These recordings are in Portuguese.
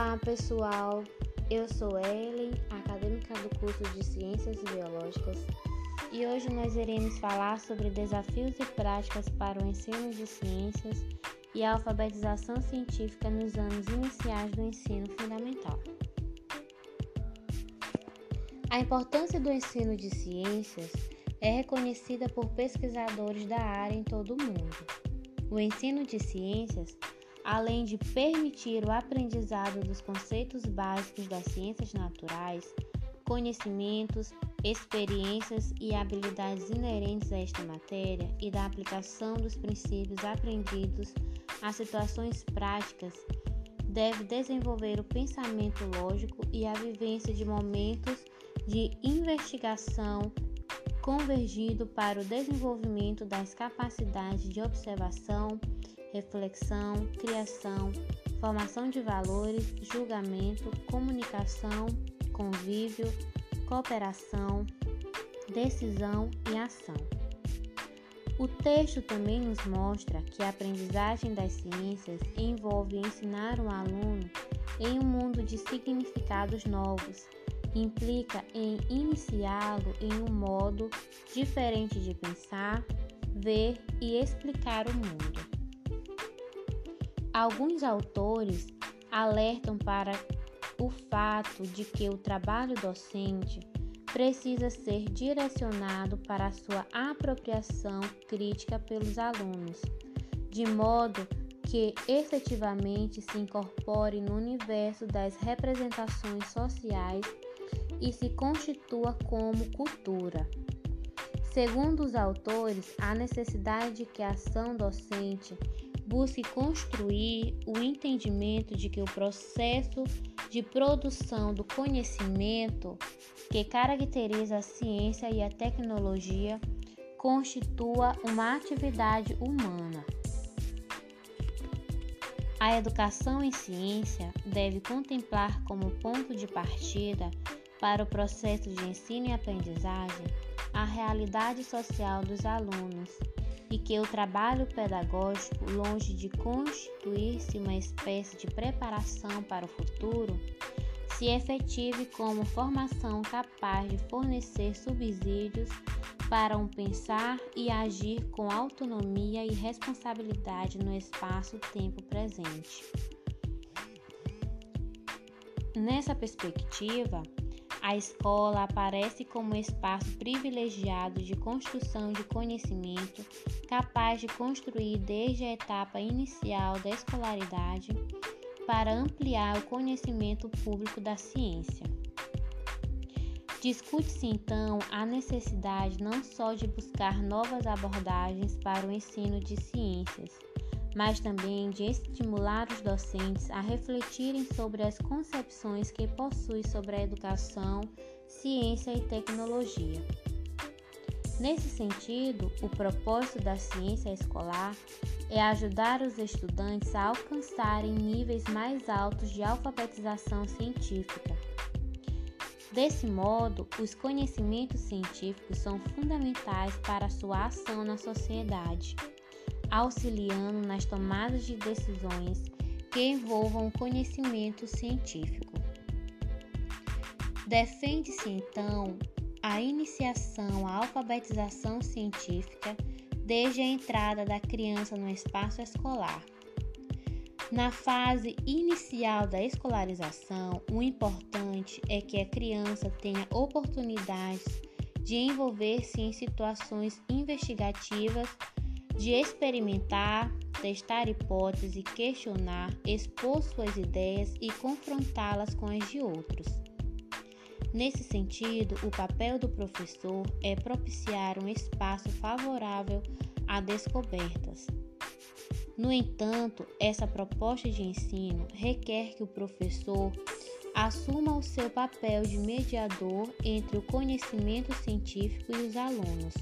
Olá pessoal, eu sou Ellen, acadêmica do curso de Ciências Biológicas, e hoje nós iremos falar sobre desafios e práticas para o ensino de ciências e a alfabetização científica nos anos iniciais do ensino fundamental. A importância do ensino de ciências é reconhecida por pesquisadores da área em todo o mundo. O ensino de ciências além de permitir o aprendizado dos conceitos básicos das ciências naturais, conhecimentos, experiências e habilidades inerentes a esta matéria e da aplicação dos princípios aprendidos a situações práticas, deve desenvolver o pensamento lógico e a vivência de momentos de investigação convergido para o desenvolvimento das capacidades de observação, reflexão, criação, formação de valores, julgamento, comunicação, convívio, cooperação, decisão e ação. O texto também nos mostra que a aprendizagem das ciências envolve ensinar um aluno em um mundo de significados novos, implica em iniciá-lo em um modo diferente de pensar, ver e explicar o mundo. Alguns autores alertam para o fato de que o trabalho docente precisa ser direcionado para a sua apropriação crítica pelos alunos, de modo que efetivamente se incorpore no universo das representações sociais e se constitua como cultura. Segundo os autores, a necessidade de que a ação docente busque construir o entendimento de que o processo de produção do conhecimento que caracteriza a ciência e a tecnologia constitua uma atividade humana. A educação em ciência deve contemplar como ponto de partida para o processo de ensino e aprendizagem a realidade social dos alunos e que o trabalho pedagógico, longe de constituir-se uma espécie de preparação para o futuro, se efetive como formação capaz de fornecer subsídios para um pensar e agir com autonomia e responsabilidade no espaço-tempo presente. Nessa perspectiva, a escola aparece como espaço privilegiado de construção de conhecimento, capaz de construir desde a etapa inicial da escolaridade para ampliar o conhecimento público da ciência. Discute-se então a necessidade não só de buscar novas abordagens para o ensino de ciências, mas também de estimular os docentes a refletirem sobre as concepções que possuem sobre a educação, ciência e tecnologia. Nesse sentido, o propósito da ciência escolar é ajudar os estudantes a alcançarem níveis mais altos de alfabetização científica. Desse modo, os conhecimentos científicos são fundamentais para a sua ação na sociedade auxiliando nas tomadas de decisões que envolvam conhecimento científico. Defende-se então a iniciação à alfabetização científica desde a entrada da criança no espaço escolar. Na fase inicial da escolarização, o importante é que a criança tenha oportunidades de envolver-se em situações investigativas de experimentar, testar hipóteses, questionar, expor suas ideias e confrontá-las com as de outros. Nesse sentido, o papel do professor é propiciar um espaço favorável a descobertas. No entanto, essa proposta de ensino requer que o professor assuma o seu papel de mediador entre o conhecimento científico e os alunos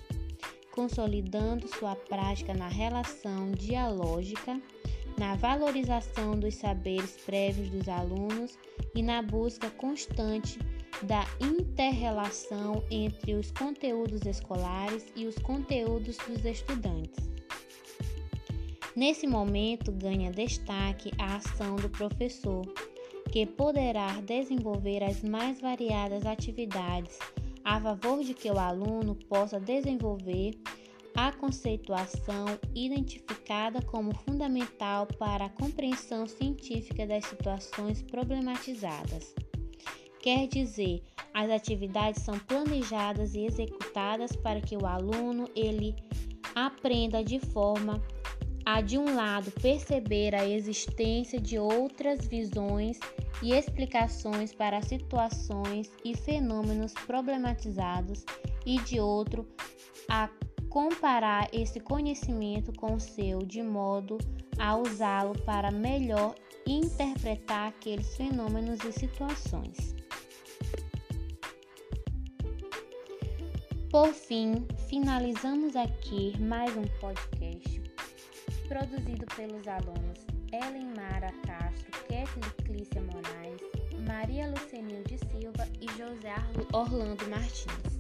consolidando sua prática na relação dialógica, na valorização dos saberes prévios dos alunos e na busca constante da interrelação entre os conteúdos escolares e os conteúdos dos estudantes. Nesse momento, ganha destaque a ação do professor, que poderá desenvolver as mais variadas atividades a favor de que o aluno possa desenvolver a conceituação identificada como fundamental para a compreensão científica das situações problematizadas. Quer dizer, as atividades são planejadas e executadas para que o aluno ele aprenda de forma a de um lado perceber a existência de outras visões e explicações para situações e fenômenos problematizados e de outro a comparar esse conhecimento com o seu, de modo a usá-lo para melhor interpretar aqueles fenômenos e situações. Por fim, finalizamos aqui mais um podcast produzido pelos alunos Ellen Mara Castro, Kathleen Clícia Moraes, Maria Lucenil de Silva e José Orlando Martins.